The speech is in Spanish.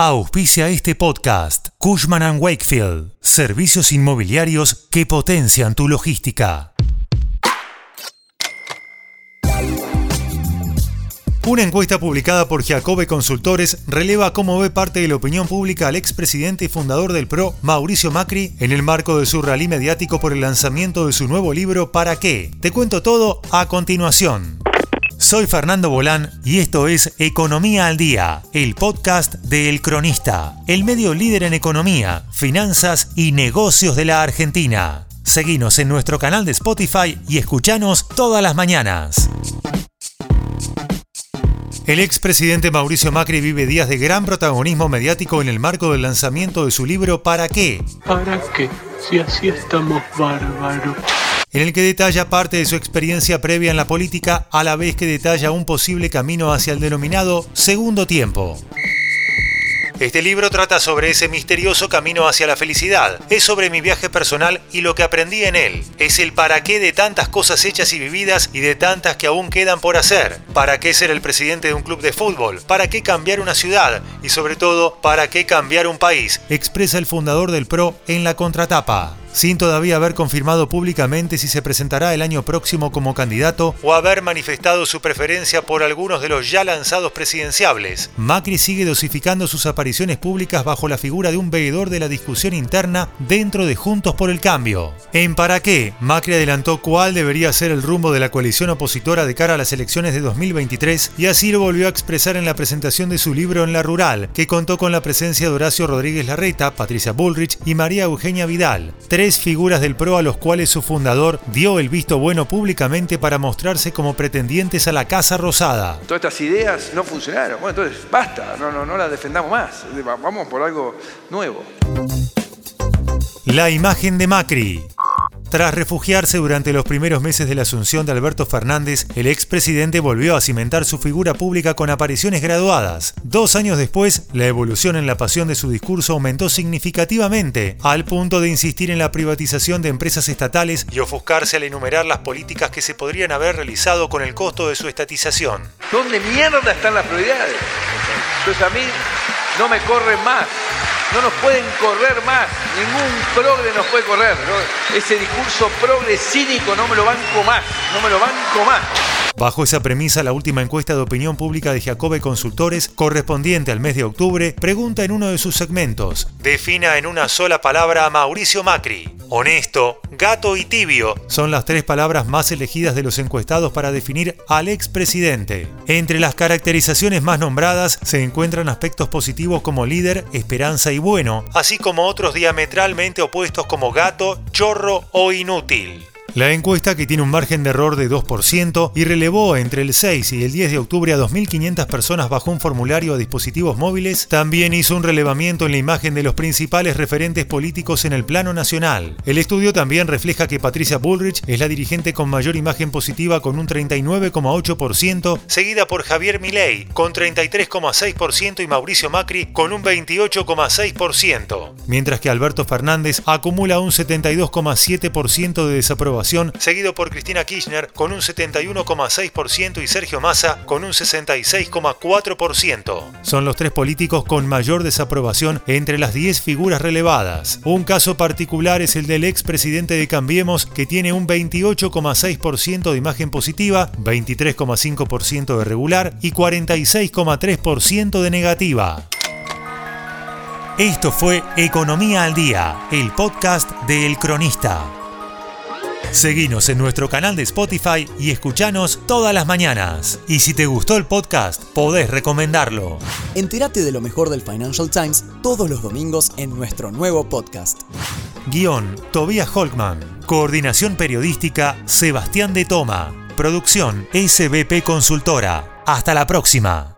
Auspicia este podcast Cushman ⁇ Wakefield, servicios inmobiliarios que potencian tu logística. Una encuesta publicada por Giacobbe Consultores releva cómo ve parte de la opinión pública al expresidente y fundador del PRO, Mauricio Macri, en el marco de su rally mediático por el lanzamiento de su nuevo libro ¿Para qué? Te cuento todo a continuación. Soy Fernando Bolán y esto es Economía al Día, el podcast de El Cronista, el medio líder en economía, finanzas y negocios de la Argentina. Seguinos en nuestro canal de Spotify y escuchanos todas las mañanas. El expresidente Mauricio Macri vive días de gran protagonismo mediático en el marco del lanzamiento de su libro ¿Para qué? ¿Para qué? Si así estamos bárbaros en el que detalla parte de su experiencia previa en la política, a la vez que detalla un posible camino hacia el denominado segundo tiempo. Este libro trata sobre ese misterioso camino hacia la felicidad. Es sobre mi viaje personal y lo que aprendí en él. Es el para qué de tantas cosas hechas y vividas y de tantas que aún quedan por hacer. ¿Para qué ser el presidente de un club de fútbol? ¿Para qué cambiar una ciudad? Y sobre todo, ¿para qué cambiar un país? Expresa el fundador del PRO en la contratapa sin todavía haber confirmado públicamente si se presentará el año próximo como candidato o haber manifestado su preferencia por algunos de los ya lanzados presidenciables. Macri sigue dosificando sus apariciones públicas bajo la figura de un veedor de la discusión interna dentro de Juntos por el Cambio. En Para qué, Macri adelantó cuál debería ser el rumbo de la coalición opositora de cara a las elecciones de 2023 y así lo volvió a expresar en la presentación de su libro En la Rural, que contó con la presencia de Horacio Rodríguez Larreta, Patricia Bullrich y María Eugenia Vidal. Tres figuras del PRO a los cuales su fundador dio el visto bueno públicamente para mostrarse como pretendientes a la Casa Rosada. Todas estas ideas no funcionaron. Bueno, entonces basta, no, no, no las defendamos más. Vamos por algo nuevo. La imagen de Macri. Tras refugiarse durante los primeros meses de la asunción de Alberto Fernández, el expresidente volvió a cimentar su figura pública con apariciones graduadas. Dos años después, la evolución en la pasión de su discurso aumentó significativamente, al punto de insistir en la privatización de empresas estatales y ofuscarse al enumerar las políticas que se podrían haber realizado con el costo de su estatización. ¿Dónde mierda están las prioridades? Entonces a mí no me corren más. No nos pueden correr más, ningún progre nos puede correr. Ese discurso progre cínico no me lo banco más, no me lo banco más. Bajo esa premisa, la última encuesta de opinión pública de Jacobe Consultores, correspondiente al mes de octubre, pregunta en uno de sus segmentos, defina en una sola palabra a Mauricio Macri. Honesto, gato y tibio son las tres palabras más elegidas de los encuestados para definir al expresidente. Entre las caracterizaciones más nombradas se encuentran aspectos positivos como líder, esperanza y bueno, así como otros diametralmente opuestos como gato, chorro o inútil. La encuesta, que tiene un margen de error de 2% y relevó entre el 6 y el 10 de octubre a 2.500 personas bajo un formulario a dispositivos móviles, también hizo un relevamiento en la imagen de los principales referentes políticos en el plano nacional. El estudio también refleja que Patricia Bullrich es la dirigente con mayor imagen positiva con un 39,8%, seguida por Javier Milei con 33,6% y Mauricio Macri con un 28,6%, mientras que Alberto Fernández acumula un 72,7% de desaprobación seguido por Cristina Kirchner con un 71,6% y Sergio Massa con un 66,4%. Son los tres políticos con mayor desaprobación entre las 10 figuras relevadas. Un caso particular es el del expresidente de Cambiemos que tiene un 28,6% de imagen positiva, 23,5% de regular y 46,3% de negativa. Esto fue Economía al Día, el podcast de El Cronista. Seguinos en nuestro canal de Spotify y escuchanos todas las mañanas. Y si te gustó el podcast, podés recomendarlo. Entérate de lo mejor del Financial Times todos los domingos en nuestro nuevo podcast. Guión, Tobias Holkman. Coordinación periodística, Sebastián de Toma. Producción, SBP Consultora. Hasta la próxima.